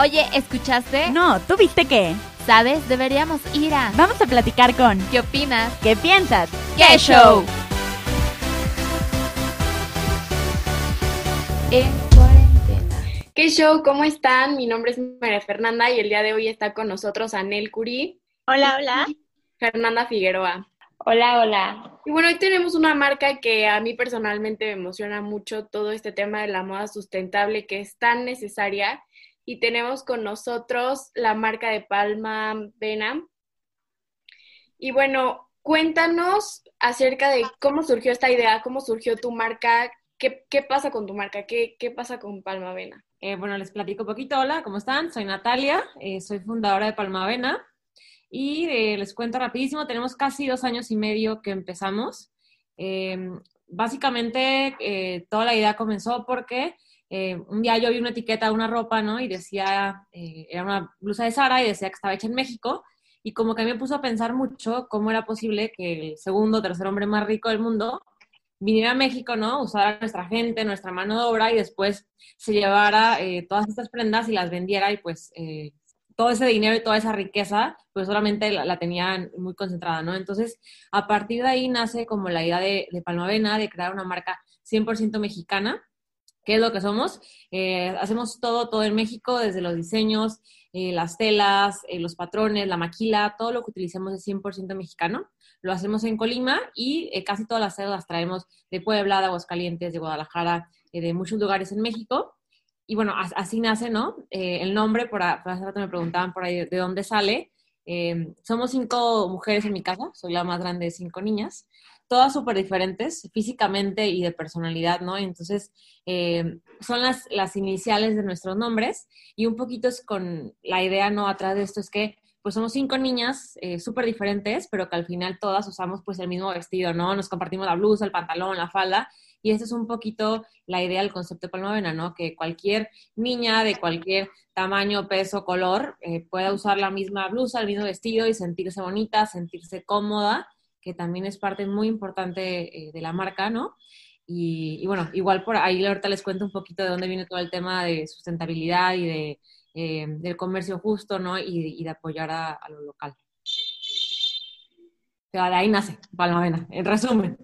Oye, ¿escuchaste? No, ¿tú viste qué? ¿Sabes? Deberíamos ir a... Vamos a platicar con... ¿Qué opinas? ¿Qué piensas? ¡Qué show! En cuarentena. ¿Qué show? ¿Cómo están? Mi nombre es María Fernanda y el día de hoy está con nosotros Anel Curí. Hola, hola. Fernanda Figueroa. Hola, hola. Y bueno, hoy tenemos una marca que a mí personalmente me emociona mucho todo este tema de la moda sustentable que es tan necesaria. Y tenemos con nosotros la marca de Palma Vena. Y bueno, cuéntanos acerca de cómo surgió esta idea, cómo surgió tu marca, qué, qué pasa con tu marca, qué, qué pasa con Palma Vena. Eh, bueno, les platico un poquito. Hola, ¿cómo están? Soy Natalia, eh, soy fundadora de Palma Vena. Y eh, les cuento rapidísimo, tenemos casi dos años y medio que empezamos. Básicamente, toda la idea comenzó porque un día yo vi una etiqueta de una ropa, ¿no? Y decía, era una blusa de Sara y decía que estaba hecha en México. Y como que me puso a pensar mucho cómo era posible que el segundo tercer hombre más rico del mundo viniera a México, ¿no? Usara nuestra gente, nuestra mano de obra y después se llevara todas estas prendas y las vendiera y pues todo ese dinero y toda esa riqueza, pues solamente la, tenían muy concentrada, ¿no? Entonces, a partir de ahí nace como la idea de, de Palmavena, de crear una marca 100% mexicana, que es lo que somos. Eh, hacemos todo, todo en México, desde los diseños, eh, las telas, eh, los patrones, la maquila, todo lo que utilicemos es 100% mexicano. Lo hacemos en Colima y casi todas las telas las traemos de Puebla, de Aguascalientes, de Guadalajara, de muchos lugares en México y bueno, así nace, ¿no? Eh, el nombre, por, hace rato me preguntaban por ahí de dónde sale. Eh, somos cinco mujeres en mi casa, soy la más grande de cinco niñas, todas súper diferentes físicamente y de personalidad, ¿no? Entonces, eh, son las, las iniciales de nuestros nombres y un poquito es con la idea, ¿no? Atrás de esto es que pues somos cinco niñas súper diferentes, pero que al final todas usamos pues el mismo vestido, ¿no? Nos compartimos la blusa, el pantalón, la falda, y esa es un poquito la idea del concepto de Palmavena, ¿no? Que cualquier niña de cualquier tamaño, peso, color eh, pueda usar la misma blusa, el mismo vestido y sentirse bonita, sentirse cómoda, que también es parte muy importante eh, de la marca, ¿no? Y, bueno, igual por ahí ahorita les cuento un poquito de dónde viene todo el tema de sustentabilidad y de, eh, del comercio justo, ¿no? Y, de apoyar a, lo local. O sea, de ahí nace Palmavena, en resumen.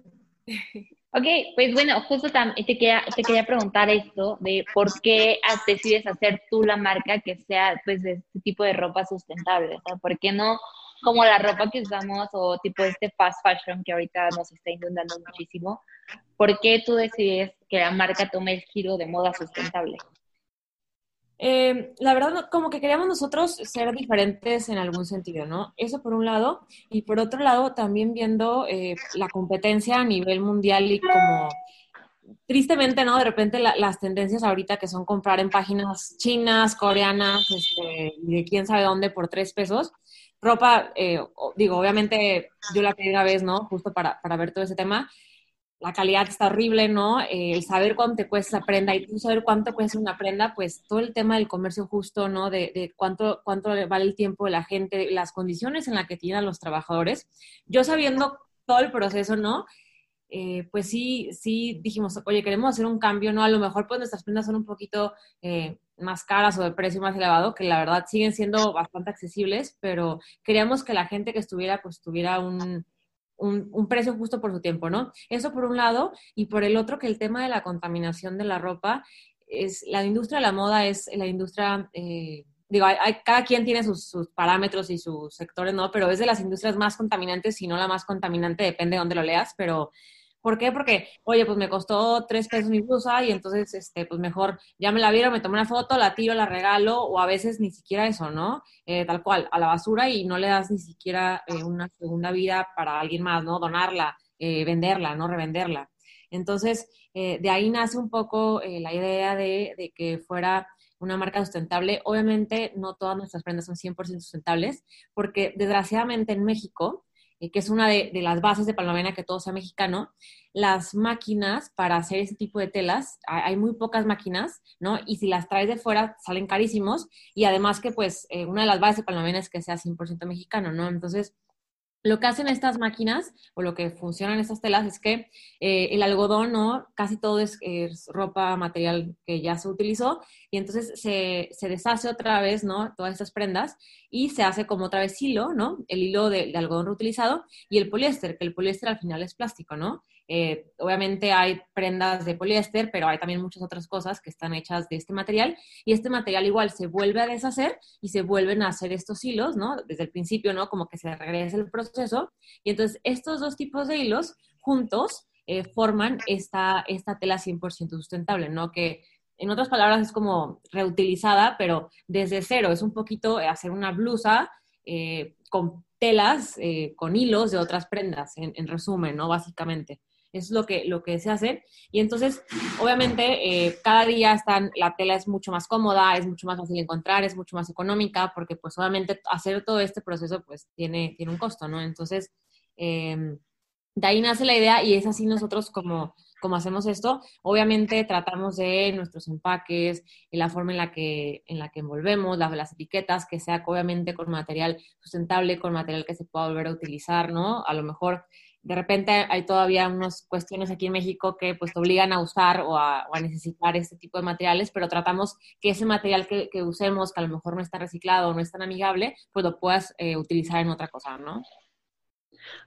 Ok, pues bueno, justo te quería, te quería preguntar esto de por qué decides hacer tú la marca que sea pues de este tipo de ropa sustentable, o sea, ¿por qué no como la ropa que usamos o tipo este fast fashion que ahorita nos está inundando muchísimo? ¿Por qué tú decides que la marca tome el giro de moda sustentable? Eh, la verdad, como que queríamos nosotros ser diferentes en algún sentido, ¿no? Eso por un lado. Y por otro lado, también viendo eh, la competencia a nivel mundial y como, tristemente, ¿no? De repente las tendencias ahorita que son comprar en páginas chinas, coreanas, este, y de quién sabe dónde por tres pesos. Ropa, eh, digo, obviamente yo la primera vez, ¿no? Justo para, para ver todo ese tema la calidad está horrible, ¿no? Eh, el saber cuánto cuesta esa prenda y tú saber cuánto cuesta una prenda, pues todo el tema del comercio justo, ¿no? De, de cuánto, cuánto vale el tiempo de la gente, las condiciones en las que tienen los trabajadores. Yo sabiendo todo el proceso, ¿no? Eh, pues sí, sí dijimos, oye, queremos hacer un cambio, ¿no? A lo mejor pues nuestras prendas son un poquito eh, más caras o de precio más elevado, que la verdad siguen siendo bastante accesibles, pero queríamos que la gente que estuviera, pues tuviera un un, precio justo por su tiempo, ¿no? Eso por un lado, y por el otro que el tema de la contaminación de la ropa es, la industria de la moda es la industria, eh, digo, cada quien tiene sus, parámetros y sus sectores, ¿no? Pero es de las industrias más contaminantes, si no la más contaminante, depende de dónde lo leas, pero ¿Por qué? Porque, oye, pues me costó tres pesos mi blusa y entonces, este, pues mejor ya me la vieron, me tomé una foto, la tiro, la regalo, o a veces ni siquiera eso, ¿no? Eh, tal cual, a la basura y no le das ni siquiera eh, una segunda vida para alguien más, ¿no? Donarla, eh, venderla, ¿no? Revenderla. Entonces, de ahí nace un poco la idea de, de que fuera una marca sustentable. Obviamente, no todas nuestras prendas son 100% sustentables, porque desgraciadamente en México, eh, que es una de, las bases de Palmavena, que todo sea mexicano, las máquinas para hacer ese tipo de telas, hay, muy pocas máquinas, ¿no? Y si las traes de fuera, salen carísimos. Y además que, pues, eh, una de las bases de Palmavena es que sea 100% mexicano, ¿no? Entonces, Lo que hacen estas máquinas o lo que funcionan estas telas es que eh, el algodón, ¿no? Casi todo es, ropa, material que ya se utilizó y entonces se, se, deshace otra vez, ¿no? Todas estas prendas y se hace como otra vez hilo, ¿no? El hilo de, de algodón reutilizado y el poliéster, que el poliéster al final es plástico, ¿no? Eh, obviamente hay prendas de poliéster, pero hay también muchas otras cosas que están hechas de este material y este material igual se vuelve a deshacer y se vuelven a hacer estos hilos, ¿no? Desde el principio, ¿no? Como que se regresa el proceso y entonces estos dos tipos de hilos juntos eh, forman esta, esta tela 100% sustentable, ¿no? Que en otras palabras es como reutilizada, pero desde cero, es un poquito hacer una blusa eh, con telas, con hilos de otras prendas, en, en resumen, ¿no? Básicamente es lo que, lo que se hace. Y entonces, obviamente, eh, cada día están, la tela es mucho más cómoda, es mucho más fácil encontrar, es mucho más económica, porque pues obviamente hacer todo este proceso pues tiene, tiene un costo, ¿no? Entonces, em, de ahí nace la idea y es así nosotros como, como hacemos esto. Obviamente tratamos de nuestros empaques, la forma en la que, en la que envolvemos, las, las etiquetas, que sea obviamente con material sustentable, con material que se pueda volver a utilizar, ¿no? A lo mejor de repente hay todavía unas cuestiones aquí en México que pues te obligan a usar o a, necesitar este tipo de materiales, pero tratamos que ese material que, usemos, que a lo mejor no está reciclado o no es tan amigable, pues lo puedas eh, utilizar en otra cosa, ¿no?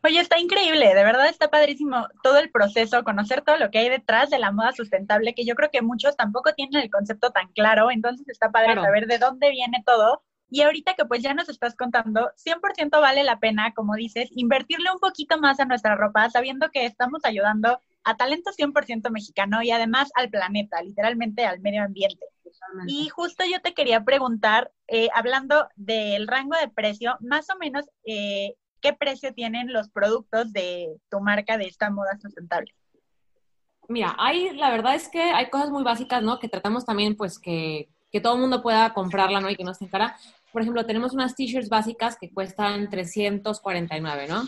Oye, está increíble, de verdad está padrísimo todo el proceso, conocer todo lo que hay detrás de la moda sustentable, que yo creo que muchos tampoco tienen el concepto tan claro, entonces está padre saber de dónde viene todo y ahorita que pues ya nos estás contando, 100% vale la pena, como dices, invertirle un poquito más a nuestra ropa, sabiendo que estamos ayudando a talento 100% mexicano y además al planeta, literalmente al medio ambiente. Y justo yo te quería preguntar, eh, hablando del rango de precio, más o menos, eh, ¿qué precio tienen los productos de tu marca de esta moda sustentable? Mira, hay, la verdad es que hay cosas muy básicas, ¿no? Que tratamos también, pues, que, que todo el mundo pueda comprarla, ¿no? Y que no esté cara por ejemplo, tenemos unas t-shirts básicas que cuestan 349, ¿no?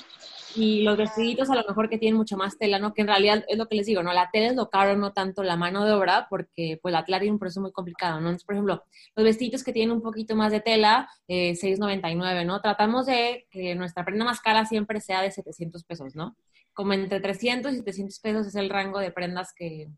Y los vestiditos a lo mejor que tienen mucho más tela, ¿no? Que en realidad es lo que les digo, ¿no? La tela es lo caro, no tanto la mano de obra, porque pues la tela tiene un proceso muy complicado, ¿no? Entonces, por ejemplo, los vestiditos que tienen un poquito más de tela, eh, 6.99, ¿no? Tratamos de que nuestra prenda más cara siempre sea de 700 pesos, ¿no? Como entre 300 y 700 pesos es el rango de prendas que,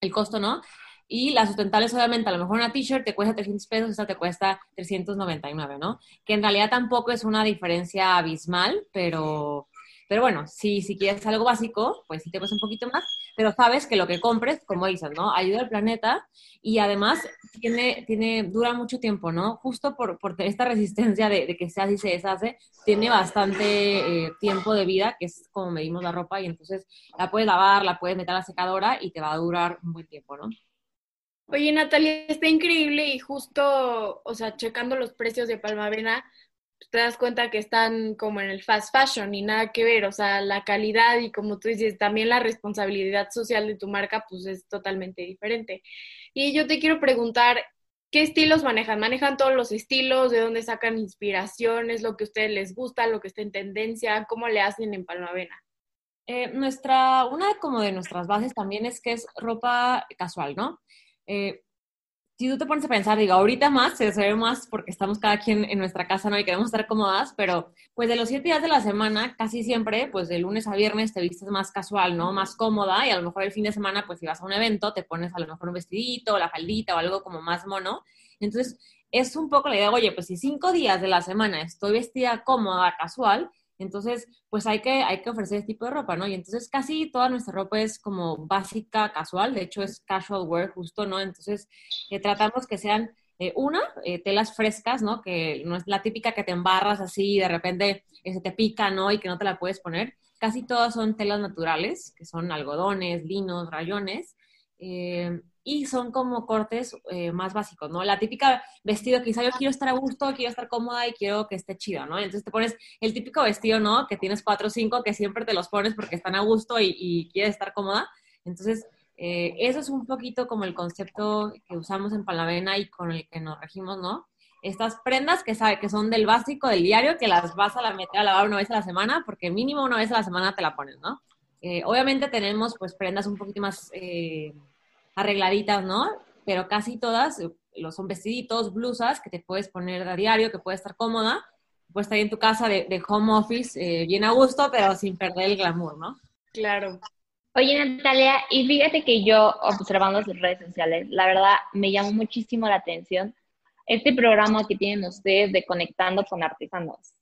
el costo, ¿no? Y las sustentables, obviamente, a lo mejor una t-shirt te cuesta 300 pesos, esta te cuesta 399, ¿no? Que en realidad tampoco es una diferencia abismal, pero, pero bueno, si, si quieres algo básico, pues sí te cuesta un poquito más, pero sabes que lo que compres, como dices, ¿no? Ayuda al planeta y además tiene, tiene, dura mucho tiempo, ¿no? Justo por, por esta resistencia de, que se hace y se deshace, tiene bastante eh, tiempo de vida, que es como medimos la ropa, y entonces la puedes lavar, la puedes meter a la secadora y te va a durar un buen tiempo, ¿no? Oye, Natalia, está increíble y justo, o sea, checando los precios de Palmavena, te das cuenta que están como en el fast fashion y nada que ver, o sea, la calidad y como tú dices, también la responsabilidad social de tu marca, pues es totalmente diferente. Y yo te quiero preguntar, ¿qué estilos manejan? ¿Manejan todos los estilos? ¿De dónde sacan inspiraciones? ¿Lo que a ustedes les gusta? ¿Lo que está en tendencia? ¿Cómo le hacen en Palmavena? Eh, nuestra, una como de nuestras bases también es que es ropa casual, ¿no? Eh, si tú te pones a pensar, digo, ahorita más, se ve más porque estamos cada quien en nuestra casa, ¿no? Y queremos estar cómodas, pero pues de los siete días de la semana, casi siempre, pues de lunes a viernes te vistes más casual, ¿no? Más cómoda y a lo mejor el fin de semana, pues si vas a un evento, te pones a lo mejor un vestidito, la faldita o algo como más mono. Entonces, es un poco la idea, oye, pues si cinco días de la semana estoy vestida cómoda, casual, entonces, pues hay que, hay que ofrecer ese tipo de ropa, ¿no? Y entonces casi toda nuestra ropa es como básica, casual, de hecho es casual wear justo, ¿no? Entonces, eh, tratamos que sean, eh, una, eh, telas frescas, ¿no? Que no es la típica que te embarras así y de repente se te pica, ¿no? Y que no te la puedes poner. Casi todas son telas naturales, que son algodones, linos, rayones y son como cortes eh, más básicos, ¿no? La típica vestido, quizá yo quiero estar a gusto, quiero estar cómoda y quiero que esté chido, ¿no? Entonces te pones el típico vestido, ¿no? Que tienes cuatro o cinco, que siempre te los pones porque están a gusto y, y quieres estar cómoda. Entonces, eh, eso es un poquito como el concepto que usamos en Palavena y con el que nos regimos, ¿no? Estas prendas que, sabe, que son del básico, del diario, que las vas a la meter a lavar una vez a la semana, porque mínimo una vez a la semana te la pones, ¿no? Eh, obviamente tenemos pues prendas un poquito más arregladitas, ¿no? Pero casi todas eh, son vestiditos, blusas que te puedes poner a diario, que puede estar cómoda. pues estar en tu casa de, home office eh, bien a gusto, pero sin perder el glamour, ¿no? Claro. Oye, Natalia, y fíjate que yo, observando sus redes sociales, la verdad me llamó muchísimo la atención este programa que tienen ustedes de Conectando con Artesanos.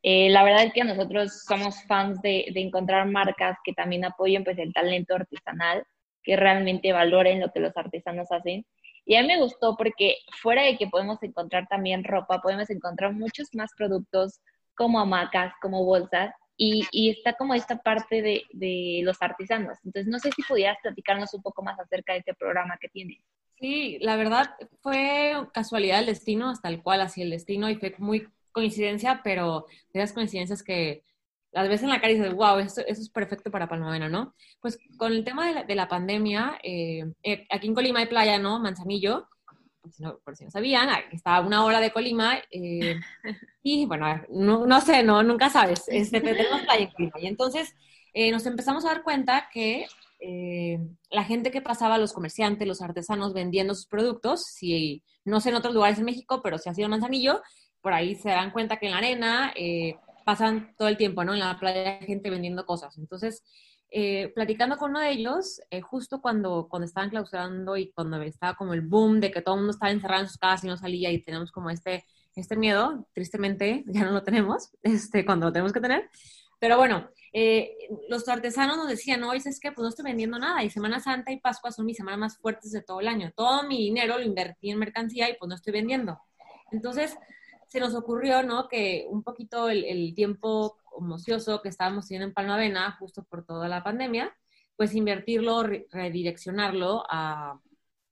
Eh, la verdad es que nosotros somos fans de, de, encontrar marcas que también apoyen pues, el talento artesanal, que realmente valoren lo que los artesanos hacen. Y a mí me gustó porque fuera de que podemos encontrar también ropa, podemos encontrar muchos más productos como hamacas, como bolsas, y, y, está como esta parte de, de, los artesanos. Entonces, no sé si pudieras platicarnos un poco más acerca de este programa que tiene. Sí, la verdad fue casualidad del destino, hasta el cual así el destino, y fue muy coincidencia, pero de las coincidencias que las ves en la cara y dices, wow, eso, eso es perfecto para Palmavena, ¿no? Pues con el tema de la, de la pandemia, eh, eh, aquí en Colima hay playa, ¿no? Manzanillo, por si no, por si no sabían, estaba una hora de Colima, eh, y bueno, no, no, sé, no, nunca sabes, este, tenemos playa en Colima. Y entonces nos empezamos a dar cuenta que la gente que pasaba, los comerciantes, los artesanos vendiendo sus productos, si no sé en otros lugares en México, pero si ha sido Manzanillo, por ahí se dan cuenta que en la arena eh, pasan todo el tiempo, ¿no? En la playa hay gente vendiendo cosas. Entonces, eh, platicando con uno de ellos, eh, justo cuando, cuando estaban clausurando y cuando estaba como el boom de que todo el mundo estaba encerrado en sus casas y no salía y tenemos como este, este miedo, tristemente ya no lo tenemos, este, cuando lo tenemos que tener. Pero bueno, los artesanos nos decían, no, es que pues no estoy vendiendo nada y Semana Santa y Pascua son mis semanas más fuertes de todo el año. Todo mi dinero lo invertí en mercancía y pues no estoy vendiendo. Entonces, se nos ocurrió, ¿no? Que un poquito el, tiempo ocioso que estábamos teniendo en Palmavena, justo por toda la pandemia, pues invertirlo, redireccionarlo a,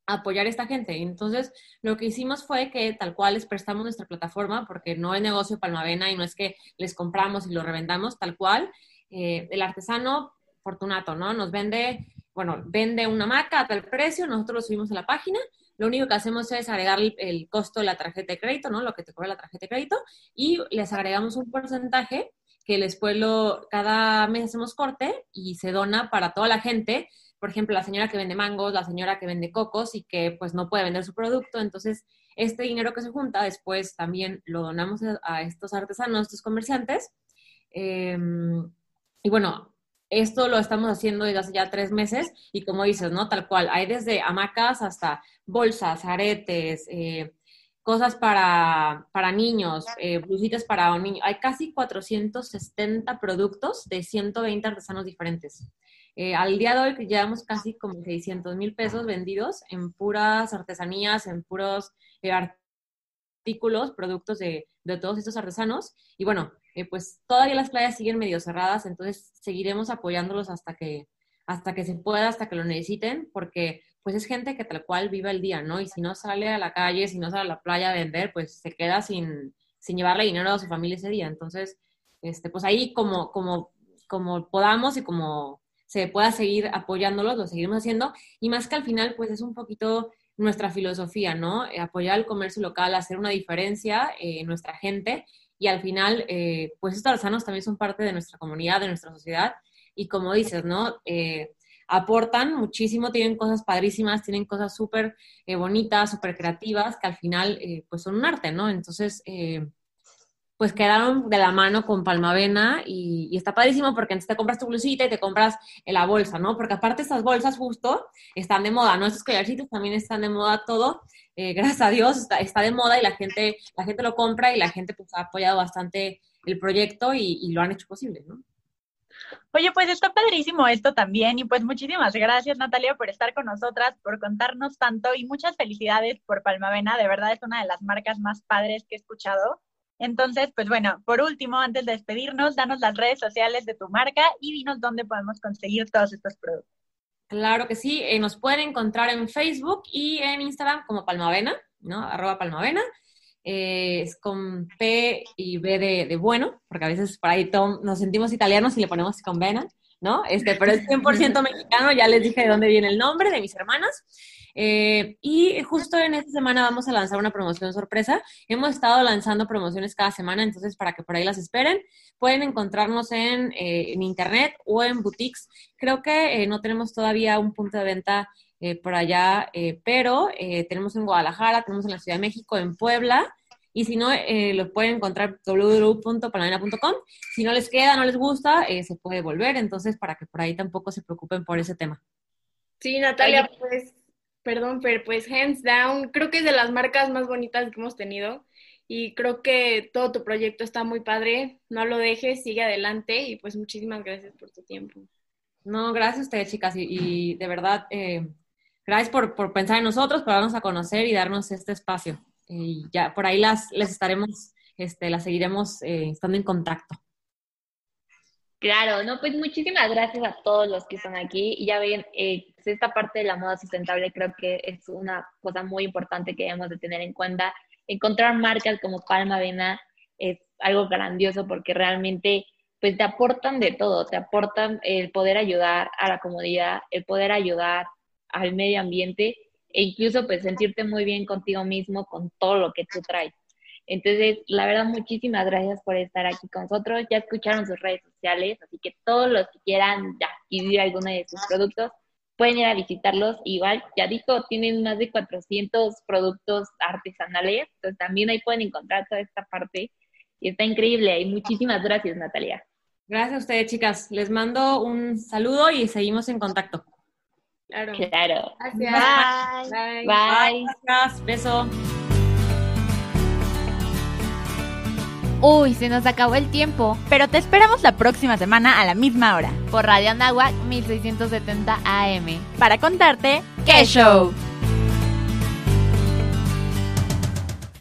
apoyar a esta gente. Entonces, lo que hicimos fue que tal cual les prestamos nuestra plataforma, porque no es negocio Palmavena y no es que les compramos y lo revendamos, tal cual. Eh, el artesano Fortunato, ¿no? Nos vende, bueno, vende una maca a tal precio, nosotros lo subimos a la página lo único que hacemos es agregar el, costo de la tarjeta de crédito, ¿no? Lo que te cobra la tarjeta de crédito, y les agregamos un porcentaje que después lo, cada mes hacemos corte y se dona para toda la gente. Por ejemplo, la señora que vende mangos, la señora que vende cocos y que pues no puede vender su producto. Entonces, este dinero que se junta después también lo donamos a, estos artesanos, a estos comerciantes. Em, y bueno, esto lo estamos haciendo desde hace ya tres meses y como dices, ¿no? Tal cual, hay desde hamacas hasta bolsas, aretes, eh, cosas para, para niños, eh, blusitas para un niño. Hay casi 470 productos de 120 artesanos diferentes. Eh, al día de hoy llevamos casi como 600 mil pesos vendidos en puras artesanías, en puros artículos, productos de, de todos estos artesanos. Y bueno, pues todavía las playas siguen medio cerradas, entonces seguiremos apoyándolos hasta que, hasta que se pueda, hasta que lo necesiten, porque pues es gente que tal cual vive el día, ¿no? Y si no sale a la calle, si no sale a la playa a vender, pues se queda sin, sin llevarle dinero a su familia ese día. Entonces, este, pues ahí como, como, como podamos y como se pueda seguir apoyándolos, lo seguiremos haciendo. Y más que al final, pues es un poquito nuestra filosofía, ¿no? Eh, apoyar el comercio local, hacer una diferencia eh, en nuestra gente y al final, eh, pues estos artesanos también son parte de nuestra comunidad, de nuestra sociedad, y como dices, ¿no? Eh, aportan muchísimo, tienen cosas padrísimas, tienen cosas súper eh, bonitas, súper creativas, que al final, pues son un arte, ¿no? Entonces, pues quedaron de la mano con Palmavena y, y, está padrísimo porque entonces te compras tu blusita y te compras la bolsa, ¿no? Porque aparte estas bolsas justo están de moda, ¿no? Estos collarcitos también están de moda todo. Eh, gracias a Dios está, está, de moda y la gente, la gente lo compra y la gente pues ha apoyado bastante el proyecto y, y lo han hecho posible, ¿no? Oye, pues está padrísimo esto también y pues muchísimas gracias Natalia por estar con nosotras, por contarnos tanto y muchas felicidades por Palmavena, de verdad es una de las marcas más padres que he escuchado entonces, pues bueno, por último, antes de despedirnos, danos las redes sociales de tu marca y dinos dónde podemos conseguir todos estos productos. Claro que sí, eh, nos pueden encontrar en Facebook y en Instagram como Palmavena, ¿no? Arroba Palmavena. Eh, es con P y B de, bueno, porque a veces por ahí nos sentimos italianos y le ponemos con vena, ¿no? Este, pero es 100% mexicano, ya les dije de dónde viene el nombre de mis hermanas. Eh, y justo en esta semana vamos a lanzar una promoción sorpresa. Hemos estado lanzando promociones cada semana, entonces para que por ahí las esperen. Pueden encontrarnos en, eh, internet o en boutiques. Creo que eh, no tenemos todavía un punto de venta por allá, pero tenemos en Guadalajara, tenemos en la Ciudad de México, en Puebla Y si no, eh, lo pueden encontrar www.palamena.com. Si no les queda, no les gusta, eh, se puede volver. Entonces, para que por ahí tampoco se preocupen por ese tema. Sí, Natalia, pues, perdón, pero pues hands down, creo que es de las marcas más bonitas que hemos tenido y creo que todo tu proyecto está muy padre. No lo dejes, sigue adelante y pues muchísimas gracias por tu tiempo. No, gracias a ustedes, chicas, y, de verdad, eh, gracias por, por, pensar en nosotros, por darnos a conocer y darnos este espacio. Y ya por ahí las les estaremos, este, las seguiremos eh, estando en contacto. Claro, no, pues muchísimas gracias a todos los que están aquí. Y ya ven, eh, pues esta parte de la moda sustentable creo que es una cosa muy importante que debemos de tener en cuenta encontrar marcas como Palma Avena es algo grandioso porque realmente pues te aportan de todo, te aportan el poder ayudar a la comunidad, el poder ayudar al medio ambiente e incluso pues sentirte muy bien contigo mismo con todo lo que tú traes. Entonces, la verdad, muchísimas gracias por estar aquí con nosotros. Ya escucharon sus redes sociales, así que todos los que quieran adquirir alguno de sus productos, pueden ir a visitarlos. Igual, ya dijo, tienen más de 400 productos artesanales, entonces también ahí pueden encontrar toda esta parte. Y está increíble. Y muchísimas gracias, Natalia. Gracias a ustedes, chicas. Les mando un saludo y seguimos en contacto. Claro. Claro. Gracias. Bye. Bye. Gracias. Beso. Uy, se nos acabó el tiempo. Pero te esperamos la próxima semana a la misma hora. Por Radio Nahuac 1670 AM. Para contarte ¡Qué show!